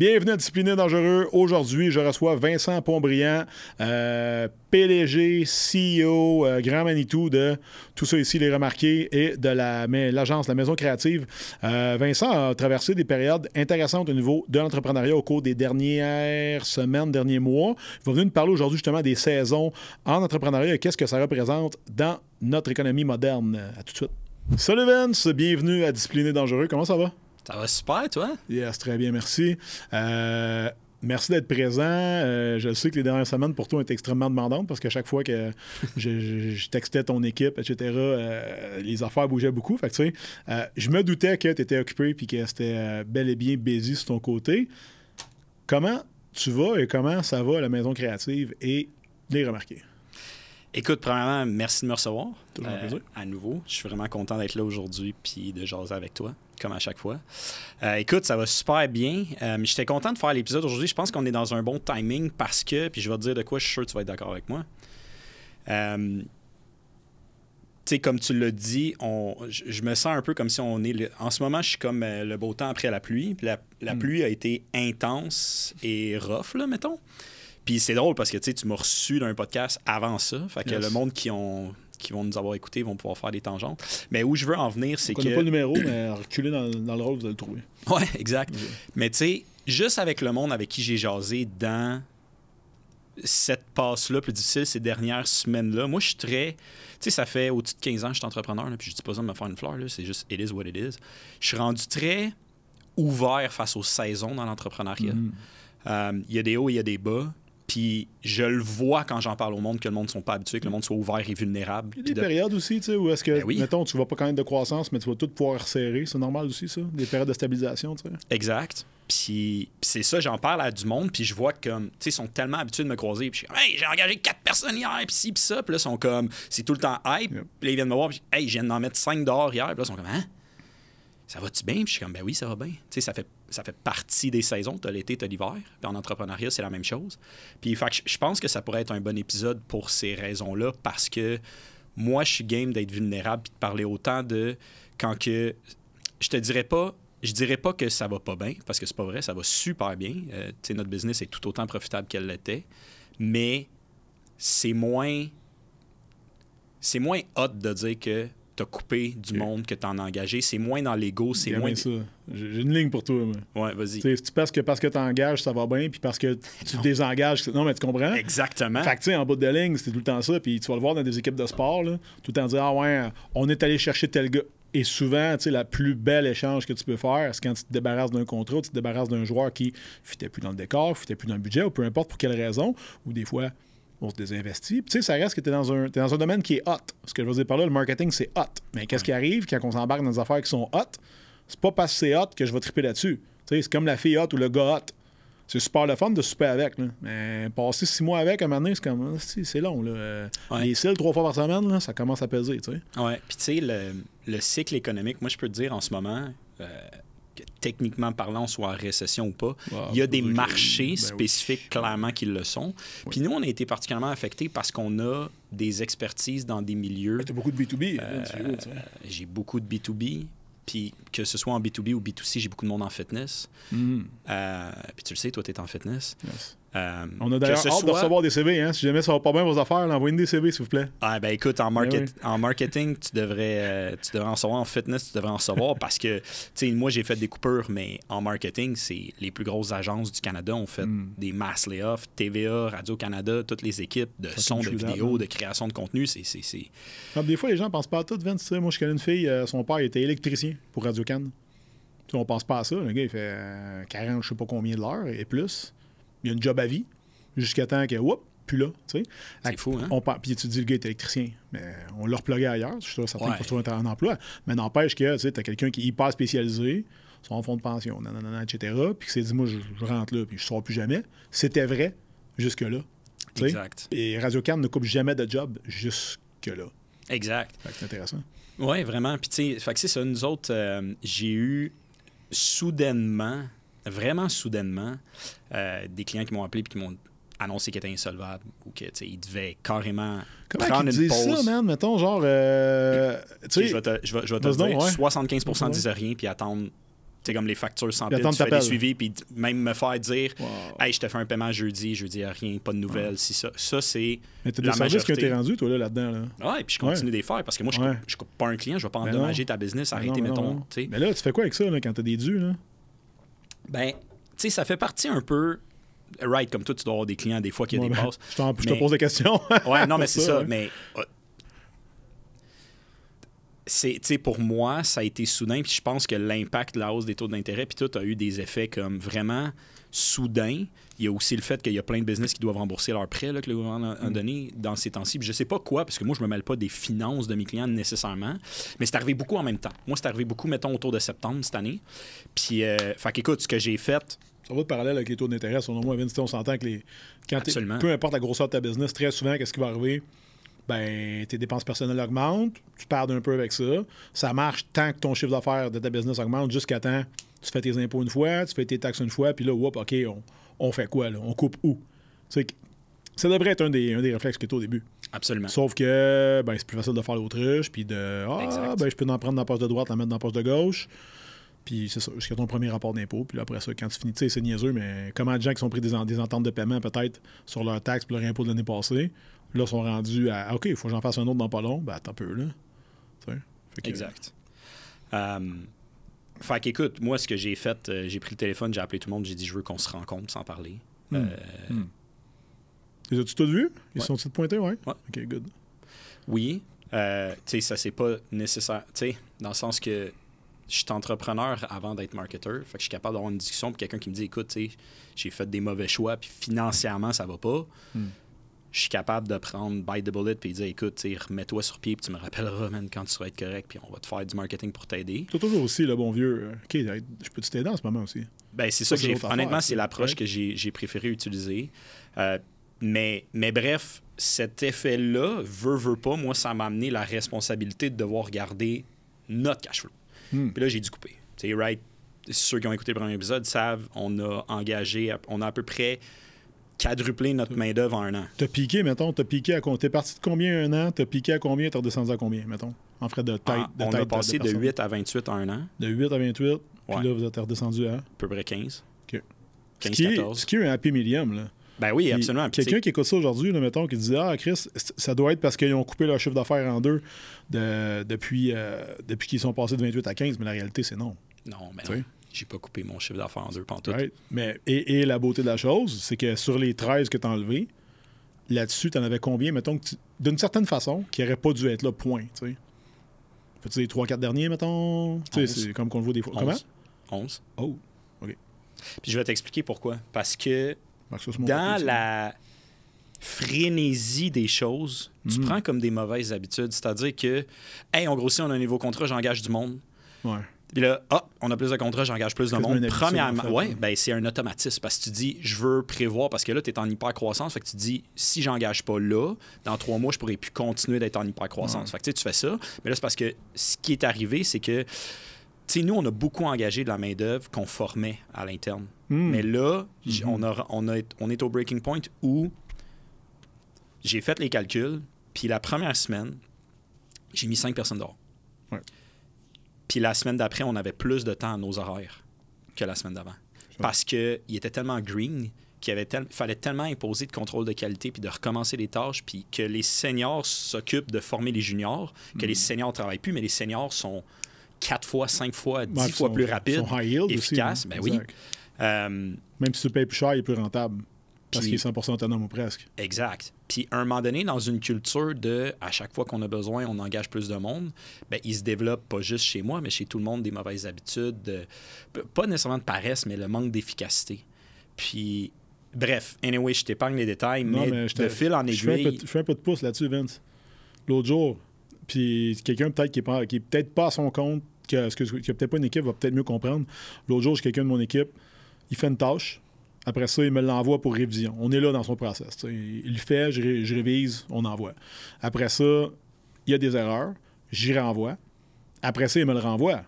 Bienvenue à Discipliné Dangereux. Aujourd'hui, je reçois Vincent Pontbriand, euh, PDG, CEO, euh, Grand Manitou de tout ça ici, les remarqués, et de l'agence, la, Maison Créative. Euh, Vincent a traversé des périodes intéressantes au niveau de l'entrepreneuriat au cours des dernières semaines, derniers mois. Il va venir nous parler aujourd'hui justement des saisons en entrepreneuriat et qu'est-ce que ça représente dans notre économie moderne. À tout de suite. Salut Vince, bienvenue à Discipliné Dangereux. Comment ça va? Ça va super, toi? Yes, très bien, merci. Euh, merci d'être présent. Euh, je sais que les dernières semaines pour toi ont été extrêmement demandantes parce qu'à chaque fois que je, textais ton équipe, etc., euh, les affaires bougeaient beaucoup. Fait que, je me doutais que tu étais occupé et que c'était bel et bien busy sur ton côté. Comment tu vas et comment ça va à la maison créative et les remarquer? Écoute, premièrement, merci de me recevoir. à nouveau. Je suis vraiment content d'être là aujourd'hui puis de jaser avec toi comme à chaque fois. Euh, écoute, ça va super bien. Euh, j'étais content de faire l'épisode aujourd'hui. Je pense qu'on est dans un bon timing parce que, puis je vais te dire de quoi, je suis sûr que tu vas être d'accord avec moi. Euh, tu sais, comme tu l'as dit, on, je, me sens un peu comme si on est. en ce moment, je suis comme le beau temps après la pluie. Puis la, hmm. pluie a été intense et rough, là, mettons. Puis c'est drôle parce que tu m'as reçu d'un podcast avant ça. Fait que le monde qui ont qui vont nous avoir écoutés vont pouvoir faire des tangentes. Mais où je veux en venir, c'est que. Pas le numéro, mais reculer dans, dans, le rôle, vous allez le trouver. Ouais, exact. Mais tu sais, juste avec le monde avec qui j'ai jasé dans cette passe-là plus difficile ces dernières semaines-là, moi, je suis très. Tu sais, ça fait au-dessus de 15 ans que je suis entrepreneur, là, puis je dis pas ça de me faire une fleur, c'est juste it is what it is. Je suis rendu très ouvert face aux saisons dans l'entrepreneuriat. Mm. Euh, il y a des hauts et il y a des bas. Puis je le vois quand j'en parle au monde que le monde ne sont pas habitués, que le monde soit ouvert et vulnérable. Il y a des périodes aussi, tu sais, où est-ce que, ben mettons, tu vas pas quand même de croissance, mais tu vas tout pouvoir resserrer. C'est normal aussi, ça? Des périodes de stabilisation, tu sais. Exact. Puis, c'est ça, j'en parle à du monde, puis je vois que, tu sais, ils sont tellement habitués de me croiser. Puis je suis hey, j'ai engagé quatre personnes hier, puis ci, puis ça. Puis là, ils sont comme, c'est tout le temps hype. Puis là, ils viennent me voir, puis hey, je viens d'en mettre cinq dehors hier. Puis là, ils sont comme, hein? Ça va-tu bien? Puis je suis comme, ben oui, ça va bien. Tu sais, ça fait ça fait partie des saisons. Tu as l'été, tu as l'hiver. En entrepreneuriat, c'est la même chose. Puis je pense que ça pourrait être un bon épisode pour ces raisons-là parce que moi, je suis game d'être vulnérable puis de parler autant de quand que. Je te dirais pas. Je dirais pas que ça va pas bien, parce que c'est pas vrai, ça va super bien. Euh, notre business est tout autant profitable qu'elle l'était. Mais c'est moins. C'est moins hot de dire que coupé du monde que tu en as engagé. C'est moins dans l'ego, c'est moins. ça. J'ai une ligne pour toi. Moi. Ouais, vas-y. Tu penses que parce que tu engages, ça va bien, puis parce que tu désengages. Non, mais tu comprends? Exactement. Fait que, tu sais, en bout de ligne, c'était tout le temps ça. Puis tu vas le voir dans des équipes de sport, là, tout le temps dire, ah ouais, on est allé chercher tel gars. Et souvent, tu sais, la plus belle échange que tu peux faire, c'est quand tu te débarrasses d'un contrat, tu te débarrasses d'un joueur qui fitait plus dans le décor, fitait plus dans le budget, ou peu importe pour quelle raison, ou des fois, on se désinvestit. tu sais, ça reste que tu es, dans un, dans un domaine qui est hot. Ce que je veux dire par là, le marketing, c'est hot. Mais qu'est-ce qui arrive quand on s'embarque dans des affaires qui sont hot? C'est pas parce que c'est hot que je vais triper là-dessus. C'est comme la fille hot ou le gars hot. C'est super le fun de souper avec. Mais passer six mois avec, à un moment donné, c'est comme. C'est long. Là. Les cils, trois fois par semaine, là, ça commence à peser. Oui. Puis, tu sais, le, le, cycle économique, moi, je peux te dire en ce moment, euh, techniquement parlant, soit en récession ou pas. il y a des marchés ben spécifiques clairement qui le sont. Puis nous, on a été particulièrement affectés parce qu'on a des expertises dans des milieux. Tu as beaucoup de B2B. Hein, euh, j'ai beaucoup de B2B. Puis que ce soit en B2B ou B2C, j'ai beaucoup de monde en fitness. Mm. Euh, puis tu le sais, toi, tu es en fitness. Euh, on a d'ailleurs hâte de recevoir des CV. Hein? Si jamais ça va pas bien vos affaires, envoyez-nous des CV, s'il vous plaît. Ah, ben écoute, en, ben en marketing, tu devrais, euh, tu devrais en savoir. En fitness, tu devrais en savoir parce que, tu sais, moi, j'ai fait des coupures, mais en marketing, c'est les plus grosses agences du Canada ont fait hmm. des mass layoffs. TVA, Radio-Canada, toutes les équipes de son, de vidéo, de création de contenu. c'est ah, Des fois, les gens pensent pas à tout, Vince. Moi, je connais une fille, euh, son père était électricien pour Radio-Can. On pense pas à ça. Le gars, il fait 40, je sais pas combien de l'heure et plus il y a une job à vie jusqu'à temps que, whoop, plus là. C'est fou, hein? On, puis tu dis, le gars est électricien. Mais on l'a replugué ailleurs. Je suis sûr certain ouais. trouver un emploi. Mais n'empêche que tu as quelqu'un qui est hyper spécialisé, son fonds de pension, nanana, etc. Puis qui s'est dit, moi, je, rentre là, puis je ne sors plus jamais. C'était vrai jusque-là. Exact. Et Radio Can ne coupe jamais de job jusque-là. Exact. C'est intéressant. Oui, vraiment. Puis, tu sais, c'est ça. Nous autres, euh, j'ai eu soudainement vraiment soudainement, euh, des clients qui m'ont appelé et qui m'ont annoncé qu'ils étaient insolvables ou qu'ils devaient carrément Comment prendre une pause. ça, man? Mettons, genre... Euh, je vais te, je vais, je vais te dire, 75 ne disaient rien puis attendent C'est comme les factures sans pile, tu fais des suivis, puis même me faire dire Wow. Hey, je te fais un paiement jeudi, jeudi, rien, pas de nouvelles, si ça. Ça, c'est. Mais t'as La des services été majorité. rendus, toi, là, là-dedans. Là. Ouais, puis je continue de les faire parce que moi, je Ouais. coupe, je coupe pas un client, je vais pas Ben endommager non. ta business, Ben arrêter, ben non, mettons. sais. Mais là, tu fais quoi avec ça, là, quand t'as des dus, là? Ben, sais, ça fait partie un peu. Right, comme toi, tu dois avoir des clients des fois qui Ouais, ben, dépassent. je, je te pose des questions. Ouais, non, mais c'est ça. ouais. Mais euh, c'est, tu sais, pour moi, ça a été soudain. Puis je pense que l'impact de la hausse des taux d'intérêt, puis tout, a eu des effets comme vraiment soudains. Il y a aussi le fait qu'il y a plein de business qui doivent rembourser leurs prêts là, que le gouvernement a, a donné dans ces temps-ci. Puis je sais pas quoi, parce que moi, je me mêle pas des finances de mes clients nécessairement. Mais c'est arrivé beaucoup en même temps. Moi, c'est arrivé beaucoup, mettons, autour de septembre cette année. Puis, euh, fait qu'écoute, ce que j'ai fait, Ça va de parallèle avec les taux d'intérêt. Selon moi, Vince, on s'entend que les. Quand peu importe la grosseur de ta business, très souvent, qu'est-ce qui va arriver? Ben, tes dépenses personnelles augmentent, tu perds un peu avec ça. Ça marche tant que ton chiffre d'affaires de ta business augmente jusqu'à temps tu fais tes impôts une fois, tu fais tes taxes une fois, puis là, whoop, OK, on, on fait quoi, là? On coupe où? Que- ça devrait être un des, un des réflexes tu au début. absolument. Sauf que ben, c'est plus facile de faire l'autruche, puis de Ah, Exact. ben, je peux en prendre dans la poche de droite, la mettre dans la poche de gauche. Puis c'est ça, jusqu'à ton premier rapport d'impôt. Puis là, après ça, quand tu finis, tu sais, c'est niaiseux, mais comment de gens qui sont pris des, en- des ententes de paiement peut-être sur leurs taxes pour leur impôt de l'année passée, là, sont rendus à Ah, OK, il faut que j'en fasse un autre dans pas long. Ben, attends un peu, là. Fait que- Exact. Euh, fait qu'écoute, moi, ce que j'ai fait, euh, j'ai pris le téléphone, j'ai appelé tout le monde, j'ai dit, je veux qu'on se rencontre sans parler. Hmm. Euh, Les as-tu tous vus? Ils Ouais. sont-ils pointés, ouais? Ouais. OK, good. Oui, euh, tu sais, ça, c'est pas nécessaire, tu sais, dans le sens que je suis entrepreneur avant d'être marketeur. Fait que je suis capable d'avoir une discussion pour quelqu'un qui me dit, écoute, tu j'ai fait des mauvais choix, puis financièrement, ça va pas. Hmm. Je suis capable de prendre bite the bullet puis dire, écoute, tu remets-toi sur pied, puis tu me rappelleras, man, quand tu seras être correct, puis on va te faire du marketing pour t'aider. T'as toujours aussi le bon vieux. euh, OK, je peux t'aider en ce moment aussi? Ben, c'est Ça, que j'ai Honnêtement, c'est l'approche Ouais. que j'ai j'ai préféré utiliser. Euh, mais, mais bref, cet effet-là, veut, veut pas, moi, ça m'a amené la responsabilité de devoir garder notre cash flow. Hmm. Puis là, j'ai dû couper. Tu sais, right, ceux qui ont écouté le premier épisode savent, on a engagé, on a à peu près quadruplé notre main-d'œuvre en un an. T'as piqué, mettons, t'as piqué à combien? T'es parti de combien un an? T'as piqué à combien? T'es redescendu à combien, mettons? En frais de tête. En- de Ah, on tête a passé de, personne? 8 à 28 en un an, De 8 à 28. Puis Ouais. là, vous êtes redescendu à. à peu près 15. OK. Ce 15, qui, est, 14. ce qui est un happy medium, là. Ben oui, absolument. Quelqu'un qui écoute ça aujourd'hui, mettons, qui dit Ah, Chris, ça doit être parce qu'ils ont coupé leur chiffre d'affaires en deux de- depuis, euh, depuis qu'ils sont passés de 28 à 15, mais la réalité, c'est non. Non, mais non. J'ai pas coupé mon chiffre d'affaires en deux pantoutes. Right? Mais, et, et la beauté de la chose, c'est que sur les 13 que tu as enlevés, là-dessus, tu en avais combien, mettons, d'une certaine façon, qui n'aurait pas dû être là, point. Tu sais. Dire 3-4 derniers, mettons? Tu sais, Onze. c'est comme qu'on le voit des fois. 11. Comment 11. Oh, Puis je vais t'expliquer pourquoi. Parce que dans la frénésie des choses, tu Mhm. prends comme des mauvaises habitudes. C'est-à-dire que, hey, on grossit, on a un nouveau contrat, j'engage du monde. Ouais. Puis là, hop, on a plus de contrats, j'engage plus de monde. Premièrement, en fait, ouais, ouais. ben c'est un automatisme parce que tu dis, je veux prévoir, parce que là, tu es en hyper-croissance, fait que tu dis, si j'engage pas là, dans trois mois, je pourrais plus continuer d'être en hyper-croissance. Ouais. Fait que tu sais, tu fais ça. Mais là, c'est parce que ce qui est arrivé, c'est que, tu sais, nous, on a beaucoup engagé de la main-d'œuvre qu'on formait à l'interne. Hmm. Mais là, Mhm. on, a, on, a- on est au breaking point où j'ai fait les calculs, puis la première semaine, j'ai mis cinq personnes dehors. Ouais. Puis la semaine d'après, on avait plus de temps à nos horaires que la semaine d'avant. Parce qu'il était tellement green qu'il avait tel- fallait tellement imposer de contrôle de qualité puis de recommencer les tâches, puis que les seniors s'occupent de former les juniors, que les seniors ne travaillent plus, mais les seniors sont quatre fois, cinq fois, dix Ouais, fois sont- plus rapides, aussi, efficaces. hein. ben oui. Euh, Même si tu le payes plus cher, il est plus rentable. Parce qu'il est 100% autonome ou presque. Exact. Puis, à un moment donné, dans une culture de à chaque fois qu'on a besoin, on engage plus de monde, ben, il se développe pas juste chez moi, mais chez tout le monde des mauvaises habitudes, de- pas nécessairement de paresse, mais le manque d'efficacité. Puis, bref, anyway, je t'épargne les détails, Non, mais, mais je te- de fil en Je fais, un peu, aiguille. de- je fais un peu de pouce là-dessus, Vince. L'autre jour, puis quelqu'un peut-être qui est, pas- qui est peut-être pas à son compte, qui a, qui a peut-être pas une équipe, va peut-être mieux comprendre. L'autre jour, j'ai quelqu'un de mon équipe, il fait une tâche. Après ça, il me l'envoie pour révision. On est là dans son process. Il le fait, je, je révise, on envoie. Après ça, il y a des erreurs, j'y renvoie. Après ça, il me le renvoie.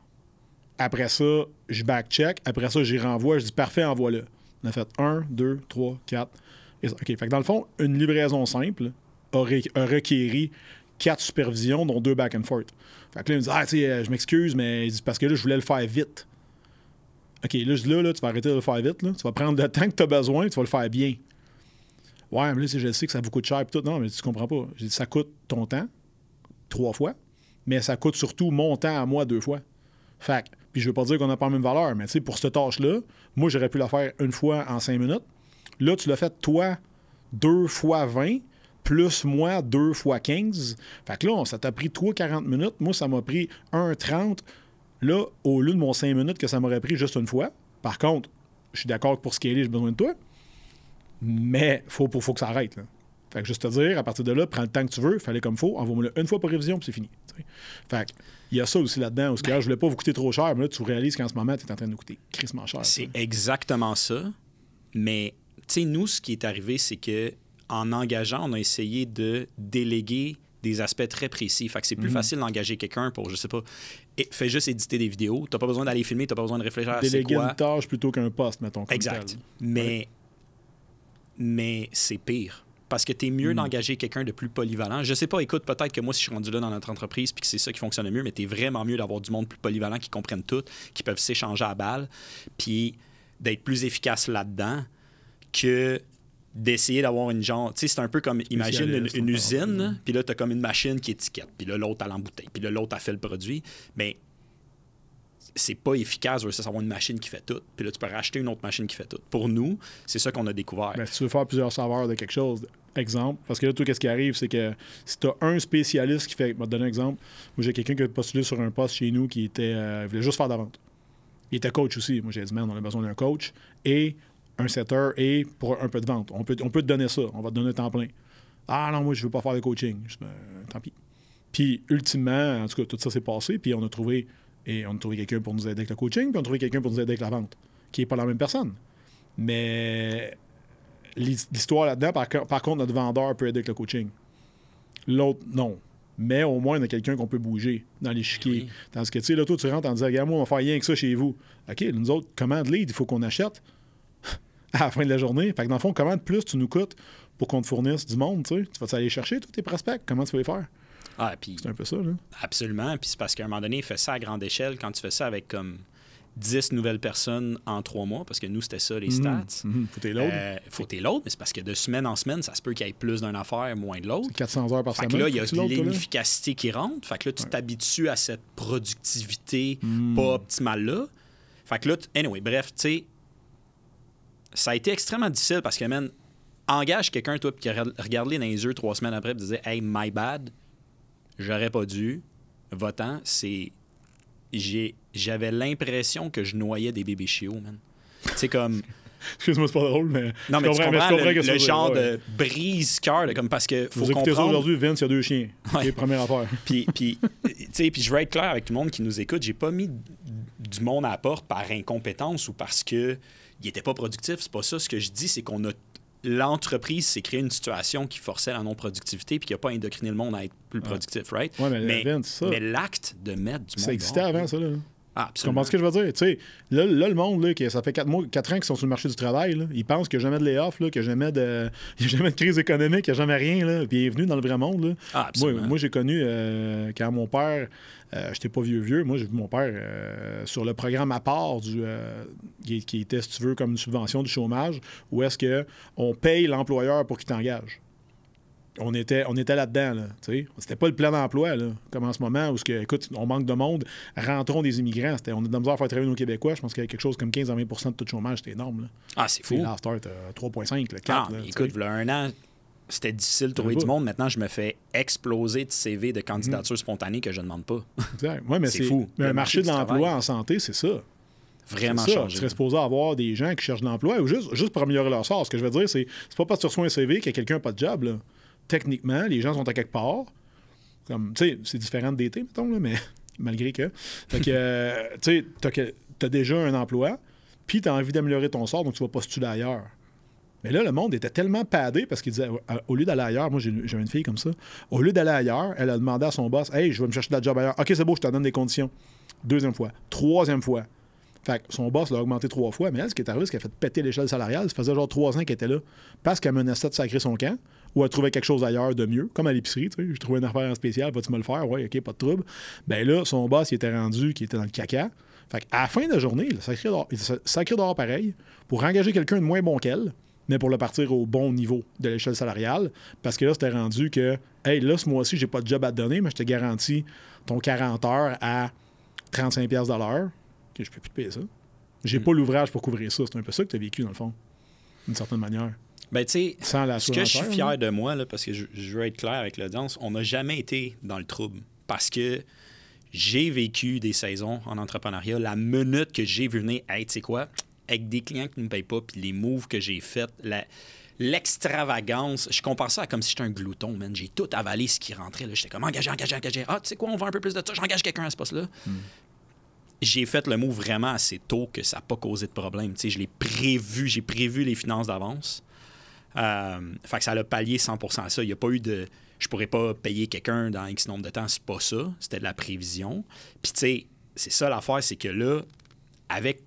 Après ça, je back-check. Après ça, j'y renvoie. Je dis parfait, envoie-le. On a fait 1, 2, 3, 4. Et ça. OK. Fait que dans le fond, une livraison simple aurait, a requéri quatre supervisions, dont deux back and forth. Fait que là, il me dit Ah, tu euh, je m'excuse, mais parce que là, je voulais le faire vite. OK, là, là, tu vas arrêter de le faire vite. Là. Tu vas prendre le temps que tu as besoin, tu vas le faire bien. Ouais, mais là, je sais que ça vous coûte cher. Tout. Non, mais tu comprends pas. Ça coûte ton temps, trois fois, mais ça coûte surtout mon temps à moi deux fois. Fait puis je veux pas dire qu'on n'a pas la même valeur, mais tu sais, pour cette tâche-là, moi, j'aurais pu la faire une fois en cinq minutes. Là, tu l'as fait, toi, deux fois 20, plus moi, deux fois 15. Fait que là, ça t'a pris toi 40 minutes. Moi, ça m'a pris 1,30. Là, au lieu de mon 5 minutes que ça m'aurait pris juste une fois. Par contre, je suis d'accord que pour scaler, j'ai besoin de toi. Mais faut, faut, faut que ça arrête. Là. Fait que juste te dire, à partir de là, prends le temps que tu veux, fallait comme faut, envoie-moi-le une fois pour révision, puis c'est fini. t'sais. Fait que, il y a ça aussi là-dedans. Parce que là, je voulais pas vous coûter trop cher, mais là, tu réalises qu'en ce moment, tu es en train de nous coûter crissement cher. C'est exactement ça. Mais, tu sais, nous, ce qui est arrivé, c'est que en engageant, on a essayé de déléguer des aspects très précis. Fait que c'est plus Mhm. facile d'engager quelqu'un pour, je sais pas, et- fais juste éditer des vidéos. T'as pas besoin d'aller filmer, t'as pas besoin de réfléchir à c'est quoi. une tâche plutôt qu'un poste, mettons. comme Exact. tel. Mais, mais c'est pire. Parce que tu es Hmm. mieux d'engager quelqu'un de plus polyvalent. Je sais pas, écoute, peut-être que moi, si je suis rendu là dans notre entreprise puis que c'est ça qui fonctionne le mieux, mais tu es vraiment mieux d'avoir du monde plus polyvalent qui comprennent tout, qui peuvent s'échanger à balle, puis d'être plus efficace là-dedans que d'essayer d'avoir une genre. Tu sais, c'est un peu comme, imagine une, usine, là, puis là, tu as comme une machine qui étiquette, puis là, l'autre, elle l'embouteille, puis là, l'autre, a fait le produit. Mais c'est pas efficace versus avoir une machine qui fait tout. Puis là, tu peux racheter une autre machine qui fait tout. Pour nous, c'est ça qu'on a découvert. Si tu veux faire plusieurs saveurs de quelque chose, exemple, parce que là, toi, qu'est-ce qui arrive, c'est que si tu as un spécialiste qui fait. Je vais te donner un exemple. Moi, j'ai quelqu'un qui a postulé sur un poste chez nous qui était. euh, il voulait juste faire de la vente. Il était coach aussi. Moi, j'ai dit, man, on a besoin d'un coach et un setter et pour un peu de vente. On peut, on peut te donner ça. On va te donner un temps plein. Ah non, moi, je veux pas faire de coaching. Je Ben, tant pis. Puis, ultimement, en tout cas, tout ça s'est passé. Puis, on a trouvé. Et on a trouvé quelqu'un pour nous aider avec le coaching, puis on a trouvé quelqu'un pour nous aider avec la vente, qui n'est pas la même personne. Mais l'his- l'histoire là-dedans, par contre, notre vendeur peut aider avec le coaching. L'autre, non. Mais au moins, on a quelqu'un qu'on peut bouger dans l'échiquier. Oui. Tandis que, tu sais, là, toi, tu rentres en disant, regarde, moi, on va faire rien que ça chez vous. OK, nous autres, commande lead, il faut qu'on achète à la fin de la journée. Fait que dans le fond, comment de plus tu nous coûtes pour qu'on te fournisse du monde, tu sais? Tu vas aller chercher tous tes prospects? Comment tu vas les faire? Ah, puis C'est un peu ça, là. absolument. Puis c'est parce qu'à un moment donné, il fait ça à grande échelle quand tu fais ça avec comme 10 nouvelles personnes en trois mois, parce que nous, c'était ça, les stats. Mhm. Faut tes loads. Euh, faut t'es l'autre, mais c'est parce que de semaine en semaine, ça se peut qu'il y ait plus d'une affaire, moins de l'autre. 400 heures par Fait semaine. que là, il y a l'inefficacité qui rentre. Fait que là, tu t'habitues à cette productivité Hmm. pas optimale-là. Fait que là, anyway, bref, tu sais, ça a été extrêmement difficile parce que, man, engage quelqu'un, toi, puis qui regarde- regarde-les dans les yeux trois semaines après, puis disait, hey, my bad, j'aurais pas dû. Votant, c'est. j'ai- J'avais l'impression que je noyais des bébés chiots, man. C'est comme. Excuse-moi, c'est pas drôle, mais. Non, mais tu comprends, comprends je comprends le, tu genre ouais. de brise-cœur, comme parce que faut Vous comprendre. aujourd'hui, Vince, il y a deux chiens. Ouais. C'est la première affaire. Puis, puis, tu sais, puis je veux être clair avec tout le monde qui nous écoute, j'ai pas mis du monde à la porte par incompétence ou parce que il était pas productif. C'est pas ça. Ce que je dis, c'est qu'on a l'entreprise s'est créée une situation qui forçait la non-productivité puis qui a pas indocriné le monde à être plus productif, right? Ouais, mais, ça, mais l'acte de mettre du monde ça existait dehors, avant, ça, là. Ah, Tu comprends ce que je veux dire? Tu sais, là, là, le monde, là, ça fait 4 mois, quatre ans qu'ils sont sur le marché du travail, là, ils pensent qu'il n'y a jamais de layoff, qu'il n'y a jamais de, il y a jamais de crise économique, qu'il n'y a jamais rien. Là. Bienvenue dans le vrai monde. Là. Ah, Moi, moi j'ai connu euh, quand mon père, euh, j'étais pas vieux vieux, moi j'ai vu mon père euh, sur le programme à part du, euh, qui, qui était, si tu veux, comme une subvention du chômage, où est-ce que on paye l'employeur pour qu'il t'engage. On était, on était là-dedans, là, tu sais. C'était pas le plan d'emploi, là, comme en ce moment, où, que, écoute, on manque de monde, rentrons des immigrants. C'était, on a de la misère à faire travailler nos Québécois. Je pense qu'il y a quelque chose comme 15 à 20% de de chômage, c'était énorme, là. Ah, c'est fou. là, after, t'as 3,5, le 4, Ah, là, écoute, voilà un an, c'était difficile de trouver du monde. Maintenant, je me fais exploser de CV de candidatures spontanées que je ne demande pas. Ouais, mais C'est c'est, fou. mais Le marché de l'emploi en santé, c'est ça. Vraiment ça. Tu serais supposé avoir des gens qui cherchent de l'emploi ou juste, juste pour améliorer leur sort. Ce que je veux dire, c'est c'est pas parce que tu reçois un CV que quelqu'un n'a pas de job. Là. Techniquement, les gens sont à quelque part. Comme, tu sais, c'est différent d'été, mettons, là, mais malgré que. Fait que, euh, tu sais, t'as t'as déjà un emploi, puis tu as envie d'améliorer ton sort, donc tu vas postuler ailleurs. Mais là, le monde était tellement padé parce qu'il disait, euh, au lieu d'aller ailleurs, moi j'ai une fille comme ça, au lieu d'aller ailleurs, elle a demandé à son boss, hey, je vais me chercher de la job ailleurs. Ok, c'est beau, je te donne des conditions. Deuxième fois. Troisième fois. Fait que son boss l'a augmenté trois fois, mais elle, ce qui est arrivé, c'est qu'elle a fait péter l'échelle salariale. Ça faisait genre trois ans qu'elle était là parce qu'elle menaçait de sacrer son camp ou elle trouvait quelque chose ailleurs de mieux, comme à l'épicerie. Tu sais, je trouvais une affaire en spécial, vas-tu me le faire? Ouais, ok, pas de trouble. Ben là, son boss, il était rendu, qui était dans le caca. Fait à la fin de la journée, il sacré dehors pareil pour engager quelqu'un de moins bon qu'elle, mais pour le partir au bon niveau de l'échelle salariale. Parce que là, c'était rendu que, hey, là, ce mois-ci, j'ai pas de job à te donner, mais je te garantis ton 40 heures à 35$ de l'heure, que je peux plus te payer ça. J'ai mm. pas l'ouvrage pour couvrir ça. C'est un peu ça que tu as vécu, dans le fond, d'une certaine manière. Ben, tu sais, ce que je suis fier de moi, là, parce que je, veux être clair avec l'audience, on n'a jamais été dans le trouble. Parce que j'ai vécu des saisons en entrepreneuriat. La minute que j'ai vu venir, hey, tu sais quoi, avec des clients qui ne me payent pas, puis les moves que j'ai faits, l'extravagance, je compare ça à comme si j'étais un glouton, man. J'ai tout avalé ce qui rentrait. J'étais comme engagé, engagé, engagé. Ah, tu sais quoi, on va un peu plus de ça, j'engage quelqu'un à ce poste-là. Hmm. J'ai fait le move vraiment assez tôt que ça n'a pas causé de problème. Tu sais, je l'ai prévu, j'ai prévu les finances d'avance. Euh, fait que ça a pallié 100% à ça. Il n'y a pas eu de. Je pourrais pas payer quelqu'un dans X nombre de temps, c'est pas ça. C'était de la prévision. Puis, tu sais, c'est ça l'affaire, c'est que là, avec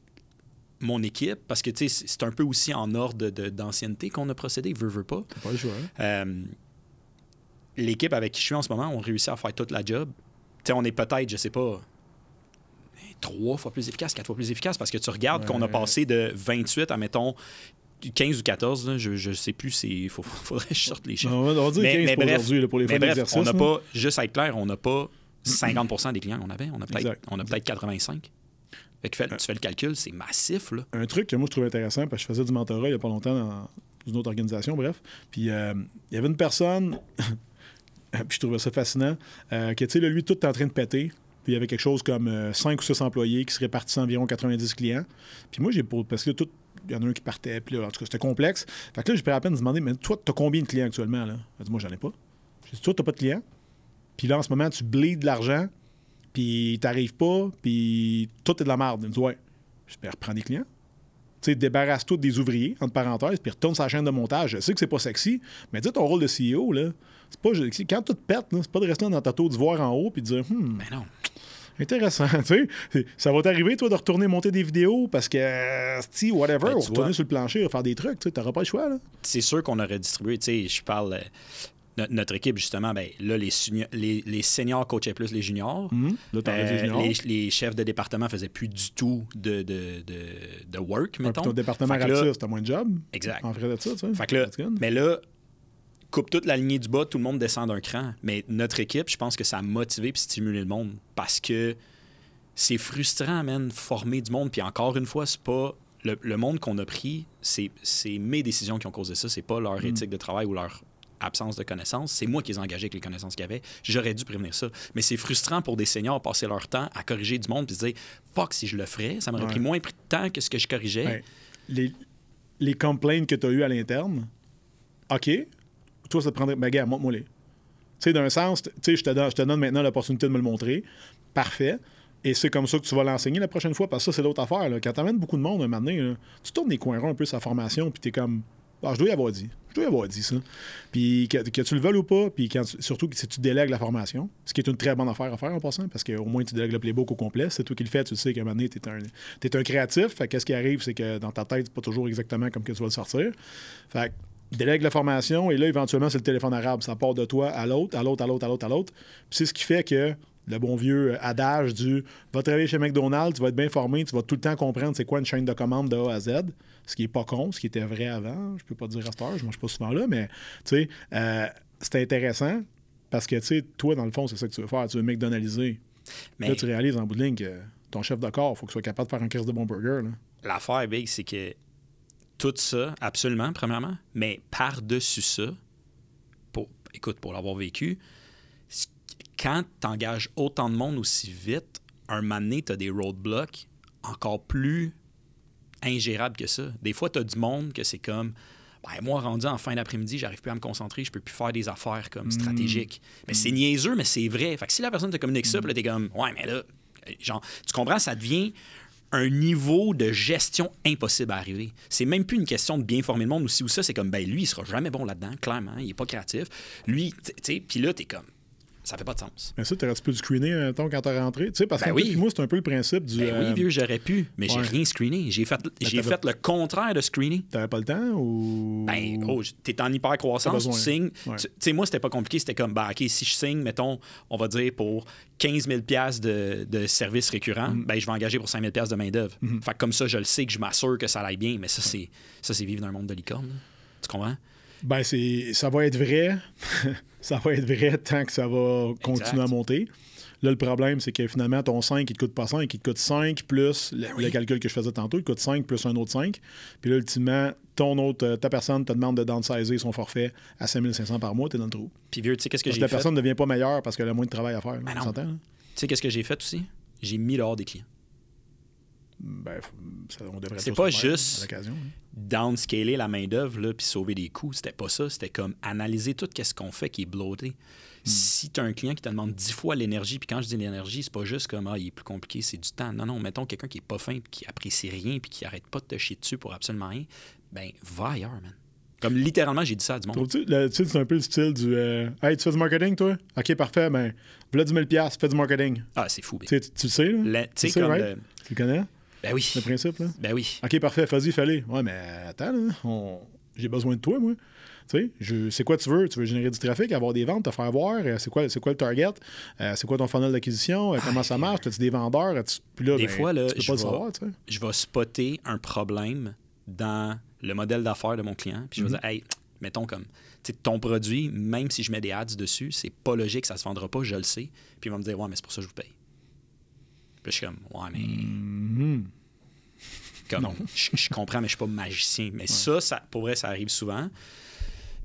mon équipe, parce que c'est un peu aussi en ordre d'ancienneté qu'on a procédé, veut, veut pas. pas le choix. Euh, l'équipe avec qui je suis en ce moment, on réussit à faire toute la job. sais, on est peut-être, je sais pas, trois fois plus efficace, quatre fois plus efficace, parce que tu regardes qu'on a passé de 28 à, mettons, 15 ou 14, je ne sais plus, il faudrait que je sorte les chiffres. on va dire 15 mais, pour aujourd'hui, pour les mais bref, on n'a pas, juste à être clair, on n'a pas 50% des clients qu'on avait, on a peut-être peut 85. Fait que tu fais le calcul, c'est massif. Là. Un truc que moi je trouve intéressant, parce que je faisais du mentorat il n'y a pas longtemps dans une autre organisation, bref. Puis euh, il y avait une personne, puis je trouvais ça fascinant, euh, que tu sais, lui, tout est en train de péter. Puis il y avait quelque chose comme 5 euh, ou 6 employés qui se répartissaient environ 90 clients. Puis moi, j'ai parce que tout, il y en a un qui partait, puis là, en tout cas, c'était complexe. Fait que là, j'ai pris la peine de demander, mais toi, tu as combien de clients actuellement? Là? dit, moi, j'en ai pas. J'ai dit, toi, tu pas de clients? Puis là, en ce moment, tu bleeds de l'argent, puis t'arrives pas, puis tout est de la merde. Il me dit, ouais. Je dis, reprends des clients. Tu sais, débarrasse-toi des ouvriers, entre parenthèses, puis retourne sa chaîne de montage. Je sais que c'est pas sexy, mais dis ton rôle de CEO, là, c'est pas, quand tout pète, c'est pas de rester dans ta tour d'ivoire en haut puis de dire, hmm, mais non. Intéressant, tu sais. Ça va t'arriver, toi, de retourner monter des vidéos parce que, si, whatever, ben, retourner sur le plancher, faire des trucs, tu n'auras pas le choix, là. C'est sûr qu'on aurait distribué, tu sais, je parle. Euh, notre équipe, justement, ben, là, les, les, les, seniors coachaient plus les juniors. Mmh. Euh, les, chefs de département faisaient plus du tout de, de, de, de work, mettons. ton département t'as moins de job. Exact. En vrai de ça, tu sais. Fait que là, mais là, coupe toute la lignée du bas, tout le monde descend d'un cran. Mais notre équipe, je pense que ça a motivé et stimulé le monde parce que c'est frustrant, man, former du monde. Puis encore une fois, c'est pas. Le, monde qu'on a pris, c'est mes décisions qui ont causé ça. C'est pas leur mm. éthique de travail ou leur absence de connaissances. C'est moi qui les ai engagés avec les connaissances qu'il y avait. J'aurais dû prévenir ça. Mais c'est frustrant pour des seniors passer leur temps à corriger du monde puis se dire fuck, si je le ferais, ça m'aurait pris moins de temps que ce que je corrigeais. Les, les complaints que tu as eues à l'interne, OK, toi, ça te prendrait. Ben, gars, montre-moi les. Tu sais, d'un sens, tu sais, je te donne, donne maintenant l'opportunité de me le montrer. Parfait. Et c'est comme ça que tu vas l'enseigner la prochaine fois, parce que ça, c'est l'autre affaire. Là. Quand t'amènes beaucoup de monde un moment donné, tu tournes les coins ronds un peu sa formation, puis t'es comme. Ah, je dois y avoir dit. Je dois y avoir dit ça. Puis que, tu le veuilles ou pas, puis quand, surtout si tu délègues la formation, ce qui est une très bonne affaire à faire en passant, parce qu'au moins tu délègues le playbook au complet. C'est toi qui le fais, tu sais qu'à un moment donné, tu un, es un créatif. Fait qu'est-ce qui arrive, c'est que dans ta tête, c'est pas toujours exactement comme que tu vas le sortir. Fait délègue la formation et là, éventuellement, c'est le téléphone arabe. Ça part de toi à l'autre, à l'autre, à l'autre, à l'autre, à l'autre. Puis c'est ce qui fait que le bon vieux adage du va travailler chez McDonald's, tu vas être bien formé, tu vas tout le temps comprendre c'est quoi une chaîne de commande de A à Z, ce qui est pas con, ce qui était vrai avant. Je peux pas dire à cette heure, je mange pas souvent là, mais tu sais, euh, c'était intéressant parce que tu sais, toi, dans le fond, c'est ça que tu veux faire, tu veux McDonaldiser. Mais là, tu réalises en bout de ligne que ton chef de corps, il faut qu'il soit capable de faire un crise de bon burger. L'affaire, Big, c'est que tout ça, absolument, premièrement, mais par-dessus ça, pour, écoute, pour l'avoir vécu, quand tu engages autant de monde aussi vite, un moment donné, tu as des roadblocks encore plus ingérables que ça. Des fois, tu as du monde que c'est comme. Ben, moi, rendu en fin d'après-midi, j'arrive plus à me concentrer, je peux plus faire des affaires comme hmm. stratégiques. Mais c'est niaiseux, mais c'est vrai. Fait que si la personne te communique ça, mm. là, t'es comme, ouais, mais là, genre, tu comprends, ça devient un niveau de gestion impossible à arriver. C'est même plus une question de bien former le monde aussi ou ça, c'est comme, ben lui, il sera jamais bon là-dedans, clairement, il est pas créatif. Lui, tu sais, puis là, t'es comme, Ça fait pas de sens. Mais ça, t'aurais-tu pu le screener, mettons, quand t'as rentré? Tu sais, parce que Ben oui. moi, c'est un peu le principe du. Ben euh, oui, vieux, j'aurais pu, mais j'ai ouais. rien screené. J'ai fait, j'ai t'avais- fait le contraire de screener. T'avais pas le temps ou? Ben, oh, t'es en hyper croissance, T'as tu signes. Ouais. Tu sais, moi, c'était pas compliqué. C'était comme, ben, OK, si je signe, mettons, on va dire pour 15 000 de, de services récurrents, Mm-hmm. ben, je vais engager pour 5 000 de main-d'œuvre. Fait que comme ça, je le sais que je m'assure que ça aille bien. Mais ça, c'est ça c'est vivre dans un monde de licorne. là. Tu comprends? Ben, c'est, ça va être vrai. ça va être vrai tant que ça va continuer à monter. Là, le problème, c'est que finalement, ton 5, il te coûte pas 5, il te coûte 5 plus le, Ben oui. le calcul que je faisais tantôt, il te coûte 5 plus un autre 5. Puis là, ultimement, ton autre, euh, ta personne te demande de downsizer son forfait à 5500 par mois, t'es dans le trou. Puis vieux, tu sais, qu'est-ce que j'ai la fait? personne ne devient pas meilleure parce qu'elle a moins de travail à faire. là, Ben hein? Tu sais, qu'est-ce que j'ai fait aussi? J'ai mis dehors des clients. Ben, ça, on devrait C'est pas le juste- hein. downscaler la main-d'œuvre là, puis sauver des coûts. C'était pas ça. C'était comme analyser tout ce qu'on fait qui est bloaté. Si tu as un client qui te demande 10 fois l'énergie, puis quand je dis l'énergie, c'est pas juste comme ah, il est plus compliqué, c'est du temps. Non, non, mettons quelqu'un qui est pas fin, puis qui apprécie rien, puis qui arrête pas de te chier dessus pour absolument rien, ben va ailleurs, man. Comme littéralement, j'ai dit ça à du monde. Le- tu sais, c'est un peu le style du euh, Hey, tu fais du marketing, toi? Ok, parfait, ben, voilà 10 000 fais du marketing. Ah, c'est fou. ben. Tu sais, tu, tu le sais, là? La- Tu sais, sais, comme. right? le- Tu le connais, Ben oui. le principe, là? Ben oui. Ok, parfait, vas-y, fallait. Ouais, mais attends, là, on- j'ai besoin de toi, moi. Tu sais, je- c'est quoi tu veux? Tu veux générer du trafic, avoir des ventes, te faire voir? Euh, C'est quoi, c'est quoi le target? Euh, c'est quoi ton funnel d'acquisition? Euh, comment ça marche? As-tu des vendeurs? As-tu- Puis là, Des ben, fois, là, tu peux je pas le vais- savoir, tu sais. je vais spotter un problème dans le modèle d'affaires de mon client. Puis je vais Mhm. dire, hey, mettons comme, tu ton produit, même si je mets des ads dessus, c'est pas logique, ça se vendra pas, je le sais. Puis il va me dire, ouais, mais c'est pour ça que je vous paye. Puis je suis comme, ouais, mais. Mhm. Comme, je, je comprends, mais je suis pas magicien. Mais ça, ça, pour vrai, ça arrive souvent.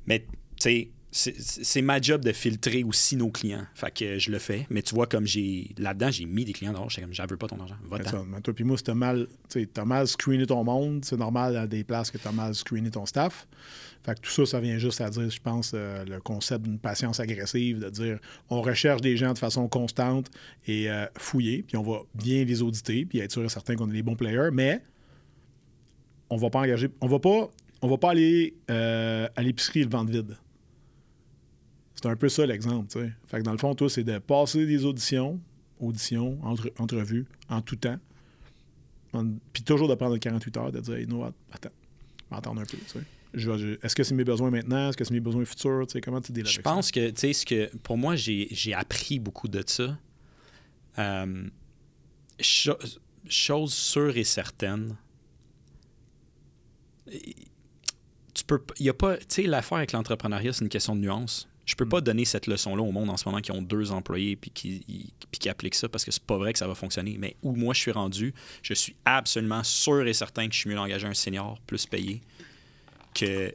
Mais, tu sais, c'est- ma job de filtrer aussi nos clients. Fait que je le fais. Mais tu vois, comme j'ai. Là-dedans, j'ai mis des clients dehors. J'étais comme, j'en veux pas ton argent. Va-t'en. toi puis moi, t'as mal, t'as mal screené ton monde, c'est normal à des places que t'as mal screené ton staff. Fait que tout ça, ça vient juste à dire, je pense, euh, le concept d'une patience agressive, de dire on recherche des gens de façon constante et euh, puis on va bien les auditer, puis être sûr et certain qu'on est les bons players, mais on va pas engager, on va pas, on va pas aller euh, à l'épicerie le ventre vide. C'est un peu ça l'exemple, tu sais. Fait que dans le fond, toi, c'est de passer des auditions, auditions, entre, entrevues, en tout temps. Puis toujours de prendre 48 heures, de dire, hey, no, attends, attendre un peu, tu sais. Je vais- je- Est-ce que c'est mes besoins maintenant? Est-ce que c'est mes besoins futurs? Tu sais, comment tu deals Je pense que, tu sais, ce que pour moi, j'ai j'ai appris beaucoup de ça. Euh, cho- chose sûre et certaine. Tu peux il y a pas tu sais l'affaire avec l'entrepreneuriat c'est une question de nuance. Je peux pas donner cette leçon là au monde en ce moment qui ont deux employés puis qui ils- puis qui appliquent ça parce que c'est pas vrai que ça va fonctionner mais où moi je suis rendu, je suis absolument sûr et certain que je suis mieux d'engager un senior plus payé que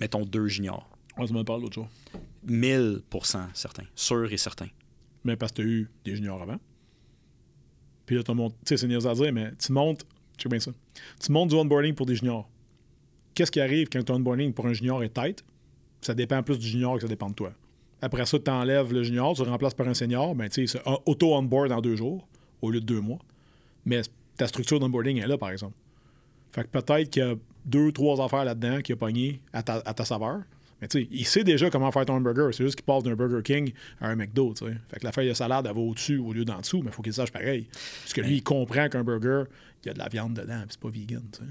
mettons deux juniors. ça? Ouais, tu m'en parles l'autre jour. 1000% certain. Sûr et certain. Mais parce que tu as eu des juniors avant. Puis là, tu montes, tu sais, c'est à dire, mais tu montes, check bien ça. Tu montes du onboarding pour des juniors. Qu'est-ce qui arrive quand ton onboarding pour un junior est tight? Ça dépend plus du junior que ça dépend de toi. Après ça, tu enlèves le junior, tu le remplaces par un senior, ben, tu sais, auto-onboard en deux jours au lieu de deux mois. Mais ta structure d'onboarding est là, par exemple. Fait que peut-être qu'il y a deux, trois affaires là-dedans qui a pogné à ta, à ta saveur. Mais tu sais, il sait déjà comment faire ton hamburger. C'est juste qu'il passe d'un Burger King à un McDo. Fait que la feuille de salade, elle va au-dessus au lieu d'en dessous, mais il faut qu'il sache pareil. Parce que lui, il comprend qu'un burger, il y a de la viande dedans, puis c'est pas vegan, tu sais.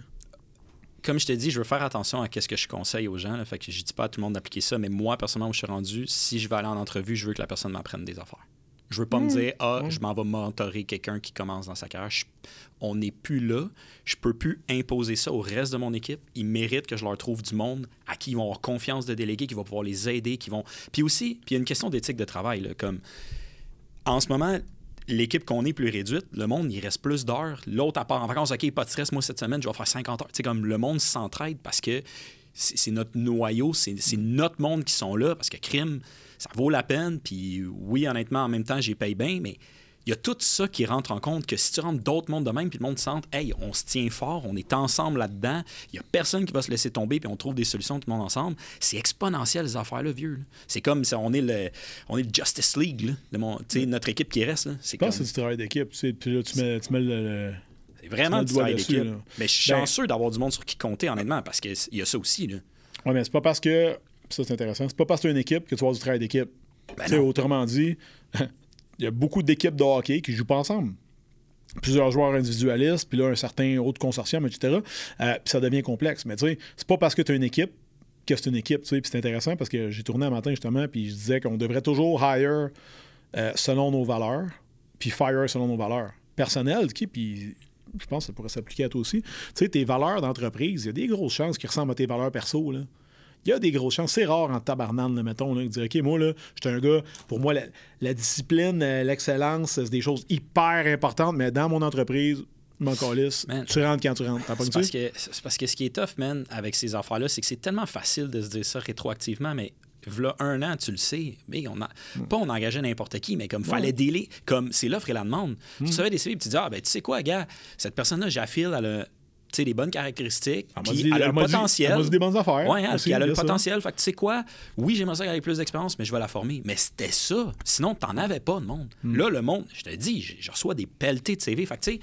Comme je t'ai dit, je veux faire attention à ce que je conseille aux gens. là. fait que je dis pas à tout le monde d'appliquer ça, mais moi, personnellement, où je suis rendu, si je vais aller en entrevue, je veux que la personne m'apprenne des affaires. Je veux pas me dire, ah, je m'en vais mentorer quelqu'un qui commence dans sa carrière. Je- on n'est plus là. Je peux plus imposer ça au reste de mon équipe. Ils méritent que je leur trouve du monde à qui ils vont avoir confiance de déléguer, qui vont pouvoir les aider, qui vont. Puis aussi, puis il y a une question d'éthique de travail. là, comme en ce moment, l'équipe qu'on est plus réduite, le monde, il reste plus d'heures. L'autre, à part en vacances, OK, pas de stress, moi, cette semaine, je vais faire 50 heures. Tu sais, comme le monde s'entraide parce que c'est notre noyau, c'est c'est notre monde qui sont là parce que crime, ça vaut la peine. Puis oui, honnêtement, en même temps, j'y paye bien, mais il y a tout ça qui rentre en compte que si tu rentres d'autres mondes de même, puis le monde sent, hey, on se tient fort, on est ensemble là-dedans, il n'y a personne qui va se laisser tomber, puis on trouve des solutions tout le monde ensemble, c'est exponentiel, ces affaires-là, vieux. C'est comme si on est le, on est le Justice League, là, notre équipe qui reste. là. C'est Je comme- pense que c'est du travail d'équipe. Puis là, tu mets, tu mets le- le c'est vraiment du travail d'équipe. Mais je suis Ben- chanceux d'avoir du monde sur qui compter, honnêtement, parce qu'il y a ça aussi. Là. Ouais, mais c'est pas parce que. Ça, c'est intéressant. C'est pas parce que tu as une équipe que tu vas avoir du travail d'équipe. Ben autrement dit, il y a beaucoup d'équipes de hockey qui jouent pas ensemble. Plusieurs joueurs individualistes, puis là, un certain autre consortium, etc. Euh, puis ça devient complexe. Mais tu sais, c'est pas parce que tu as une équipe que c'est une équipe. tu sais. Puis c'est intéressant parce que j'ai tourné un matin, justement, puis je disais qu'on devrait toujours hire euh, selon nos valeurs, puis fire selon nos valeurs personnelles. ok? Puis je pense que ça pourrait s'appliquer à toi aussi. Tu sais, tes valeurs d'entreprise, il y a des grosses chances qui ressemblent à tes valeurs perso. Là. Il y a des grosses chances. C'est rare en tabarnane, là, mettons, là, de dire OK, moi, là, je suis un gars, pour moi, la, la discipline, euh, l'excellence, c'est des choses hyper importantes, mais dans mon entreprise, calisse. Man. Tu rentres quand tu rentres. C'est parce, que, c'est parce que ce qui est tough, man, avec ces affaires-là, c'est que c'est tellement facile de se dire ça rétroactivement, mais v'là un an, tu le sais. Mais on a, Pas on engageait n'importe qui, mais comme fallait délai, comme c'est l'offre et la demande. Hmm. Tu savais des CV, tu dis, ah, ben, tu sais quoi, gars, cette personne-là, j'affile, elle a tu sais, des bonnes caractéristiques, puis elle a le m'a dit- potentiel. elle des bonnes affaires. Ouais, aussi, elle a le potentiel. Fait que tu sais quoi, oui, j'aimerais ça qu'elle ait plus d'expérience, mais je vais la former. Mais c'était ça. Sinon, t'en avais pas de monde. Hmm. Là, le monde, je te dis, je, reçois des pelletés de CV. Fait que tu sais,